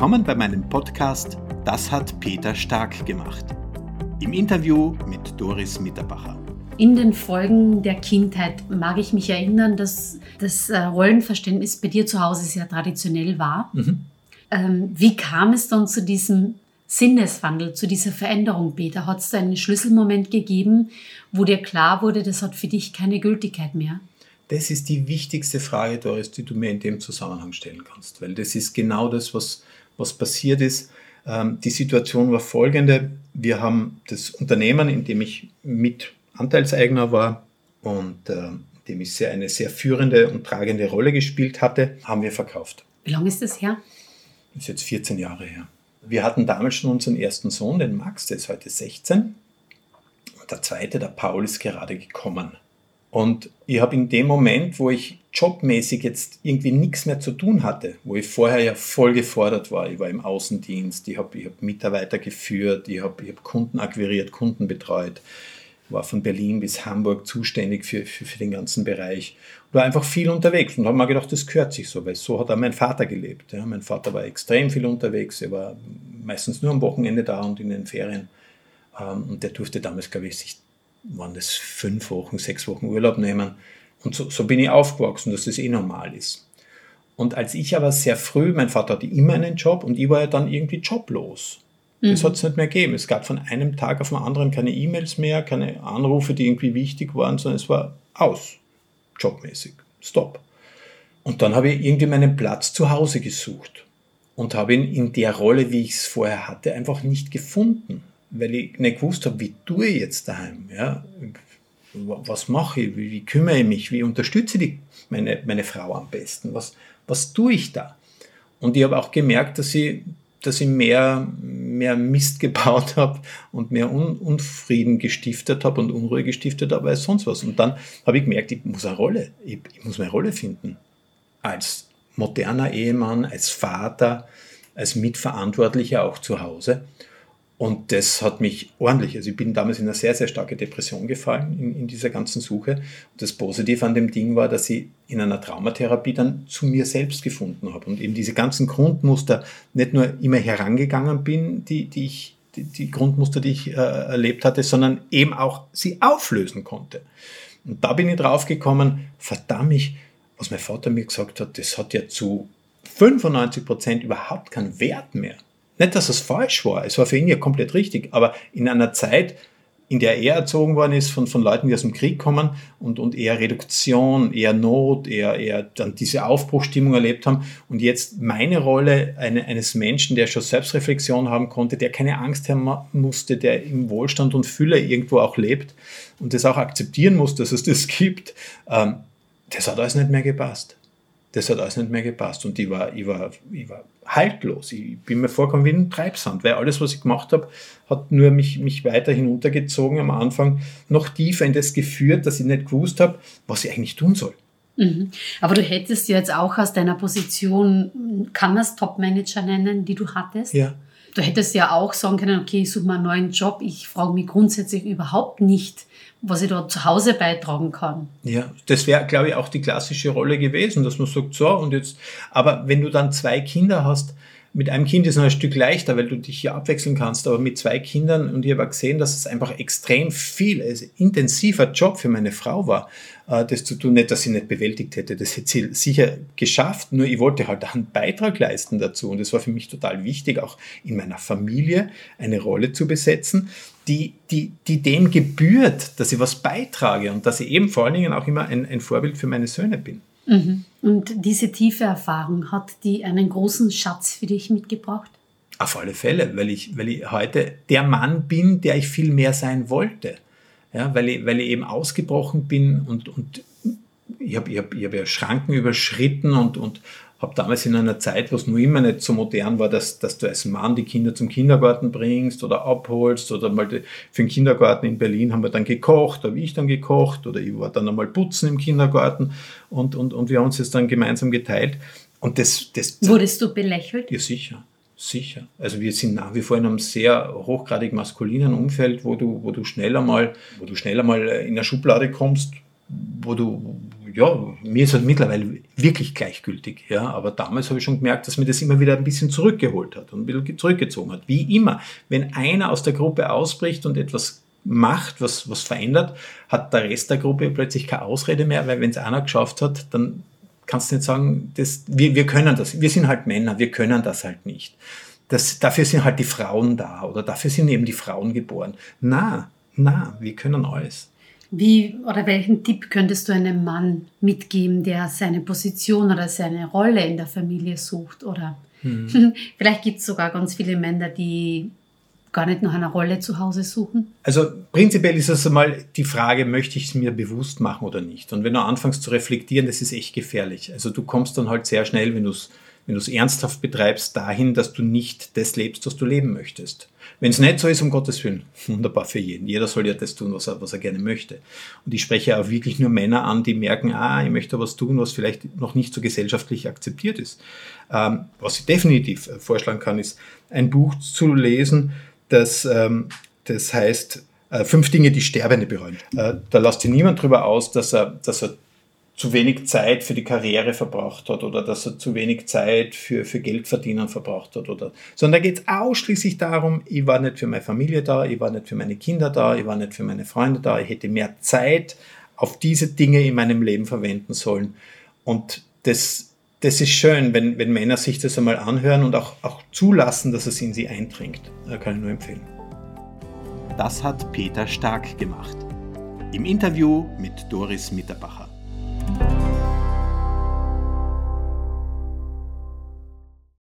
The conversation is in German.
Willkommen bei meinem Podcast Das hat Peter Stark gemacht. Im Interview mit Doris Mitterbacher. In den Folgen der Kindheit mag ich mich erinnern, dass das äh, Rollenverständnis bei dir zu Hause sehr traditionell war. Mhm. Ähm, wie kam es dann zu diesem Sinneswandel, zu dieser Veränderung, Peter? Hat es da einen Schlüsselmoment gegeben, wo dir klar wurde, das hat für dich keine Gültigkeit mehr? Das ist die wichtigste Frage, Doris, die du mir in dem Zusammenhang stellen kannst, weil das ist genau das, was, was passiert ist. Ähm, die Situation war folgende. Wir haben das Unternehmen, in dem ich mit Anteilseigner war und äh, in dem ich sehr, eine sehr führende und tragende Rolle gespielt hatte, haben wir verkauft. Wie lange ist das her? Das ist jetzt 14 Jahre her. Wir hatten damals schon unseren ersten Sohn, den Max, der ist heute 16. Und der zweite, der Paul, ist gerade gekommen. Und ich habe in dem Moment, wo ich jobmäßig jetzt irgendwie nichts mehr zu tun hatte, wo ich vorher ja voll gefordert war, ich war im Außendienst, ich habe ich hab Mitarbeiter geführt, ich habe ich hab Kunden akquiriert, Kunden betreut, war von Berlin bis Hamburg zuständig für, für, für den ganzen Bereich, war einfach viel unterwegs und habe mir gedacht, das gehört sich so, weil so hat auch mein Vater gelebt. Ja. Mein Vater war extrem viel unterwegs, er war meistens nur am Wochenende da und in den Ferien ähm, und der durfte damals, glaube ich, sich waren das fünf Wochen, sechs Wochen Urlaub nehmen. Und so, so bin ich aufgewachsen, dass das eh normal ist. Und als ich aber sehr früh, mein Vater hatte immer einen Job und ich war ja dann irgendwie joblos. Das mhm. hat es nicht mehr gegeben. Es gab von einem Tag auf den anderen keine E-Mails mehr, keine Anrufe, die irgendwie wichtig waren, sondern es war aus, jobmäßig. Stop. Und dann habe ich irgendwie meinen Platz zu Hause gesucht und habe ihn in der Rolle, wie ich es vorher hatte, einfach nicht gefunden weil ich nicht gewusst habe, wie tue ich jetzt daheim, ja, was mache ich, wie, kümmere ich mich, wie unterstütze ich meine, meine Frau am besten, was, was tue ich da? Und ich habe auch gemerkt, dass ich, dass ich mehr, mehr Mist gebaut habe und mehr Un Unfrieden gestiftet habe und Unruhe gestiftet habe als sonst was. Und dann habe ich gemerkt, ich muss eine Rolle, ich, ich muss meine Rolle finden. Als moderner Ehemann, als Vater, als Mitverantwortlicher auch zu Hause. Und das hat mich ordentlich, also ich bin damals in eine sehr, sehr starke Depression gefallen in, in dieser ganzen Suche. Und das Positive an dem Ding war, dass ich in einer Traumatherapie dann zu mir selbst gefunden habe und eben diese ganzen Grundmuster nicht nur immer herangegangen bin, die, die ich die, die Grundmuster, die ich äh, erlebt hatte, sondern eben auch sie auflösen konnte. Und da bin ich drauf gekommen, verdammt, was mein Vater mir gesagt hat, das hat ja zu 95 Prozent überhaupt keinen Wert mehr. Nicht, dass es falsch war, es war für ihn ja komplett richtig, aber in einer Zeit, in der er erzogen worden ist von, von Leuten, die aus dem Krieg kommen und, und eher Reduktion, eher Not, eher, eher dann diese Aufbruchstimmung erlebt haben und jetzt meine Rolle eine, eines Menschen, der schon Selbstreflexion haben konnte, der keine Angst haben musste, der im Wohlstand und Fülle irgendwo auch lebt und das auch akzeptieren muss, dass es das gibt, ähm, das hat alles nicht mehr gepasst das hat alles nicht mehr gepasst. Und ich war, ich war, ich war haltlos. Ich bin mir vorgekommen wie ein Treibsand, weil alles, was ich gemacht habe, hat nur mich, mich weiter hinuntergezogen am Anfang, noch tiefer in das geführt, dass ich nicht gewusst habe, was ich eigentlich tun soll. Mhm. Aber du hättest ja jetzt auch aus deiner Position, kann man es Top-Manager nennen, die du hattest? Ja. Du hättest ja auch sagen können, okay, ich suche mal einen neuen Job. Ich frage mich grundsätzlich überhaupt nicht, was ich da zu Hause beitragen kann. Ja, das wäre, glaube ich, auch die klassische Rolle gewesen, dass man sagt, so und jetzt, aber wenn du dann zwei Kinder hast, mit einem Kind ist es noch ein Stück leichter, weil du dich hier abwechseln kannst, aber mit zwei Kindern und ich habe gesehen, dass es einfach extrem viel, also intensiver Job für meine Frau war, äh, das zu tun, nicht, dass sie nicht bewältigt hätte, das hätte sie sicher geschafft, nur ich wollte halt einen Beitrag leisten dazu und es war für mich total wichtig, auch in meiner Familie eine Rolle zu besetzen, die, die, die dem gebührt, dass ich was beitrage und dass ich eben vor allen Dingen auch immer ein, ein Vorbild für meine Söhne bin. Mhm. Und diese tiefe Erfahrung, hat die einen großen Schatz für dich mitgebracht? Auf alle Fälle, weil ich, weil ich heute der Mann bin, der ich viel mehr sein wollte. Ja, weil, ich, weil ich eben ausgebrochen bin und, und ich habe ich hab, ich hab ja Schranken überschritten und, und habe damals in einer Zeit, wo es nur immer nicht so modern war, dass, dass du als Mann die Kinder zum Kindergarten bringst oder abholst oder mal die, für den Kindergarten in Berlin haben wir dann gekocht, habe ich dann gekocht oder ich war dann einmal putzen im Kindergarten und, und, und wir haben uns das dann gemeinsam geteilt. Und das, das Wurdest du belächelt? Ja, sicher. Sicher. Also wir sind nach wie vor in einem sehr hochgradig maskulinen Umfeld, wo du, wo du schneller mal, wo du schneller mal in der Schublade kommst, wo du ja, mir ist halt mittlerweile wirklich gleichgültig. Ja, aber damals habe ich schon gemerkt, dass mir das immer wieder ein bisschen zurückgeholt hat und ein bisschen zurückgezogen hat. Wie immer, wenn einer aus der Gruppe ausbricht und etwas macht, was, was verändert, hat der Rest der Gruppe plötzlich keine Ausrede mehr, weil wenn es einer geschafft hat, dann kannst du nicht sagen, das, wir, wir können das. Wir sind halt Männer, wir können das halt nicht. Das, dafür sind halt die Frauen da oder dafür sind eben die Frauen geboren. Na, na, wir können alles. Wie oder welchen Tipp könntest du einem Mann mitgeben, der seine Position oder seine Rolle in der Familie sucht? Oder hm. vielleicht gibt es sogar ganz viele Männer, die gar nicht nach einer Rolle zu Hause suchen? Also prinzipiell ist es einmal die Frage, möchte ich es mir bewusst machen oder nicht? Und wenn du anfängst zu reflektieren, das ist echt gefährlich. Also du kommst dann halt sehr schnell, wenn du es wenn ernsthaft betreibst, dahin, dass du nicht das lebst, was du leben möchtest. Wenn es nicht so ist, um Gottes Willen, wunderbar für jeden. Jeder soll ja das tun, was er, was er gerne möchte. Und ich spreche auch wirklich nur Männer an, die merken, ah, ich möchte was tun, was vielleicht noch nicht so gesellschaftlich akzeptiert ist. Ähm, was ich definitiv äh, vorschlagen kann, ist ein Buch zu lesen, das, ähm, das heißt äh, Fünf Dinge, die Sterbende bereuen. Äh, da lässt sich niemand drüber aus, dass er, dass er zu wenig Zeit für die Karriere verbraucht hat oder dass er zu wenig Zeit für, für Geldverdienen verbraucht hat. Oder, sondern da geht es ausschließlich darum, ich war nicht für meine Familie da, ich war nicht für meine Kinder da, ich war nicht für meine Freunde da, ich hätte mehr Zeit auf diese Dinge in meinem Leben verwenden sollen. Und das, das ist schön, wenn, wenn Männer sich das einmal anhören und auch, auch zulassen, dass es in sie eindringt. Kann ich nur empfehlen. Das hat Peter Stark gemacht. Im Interview mit Doris Mitterbacher.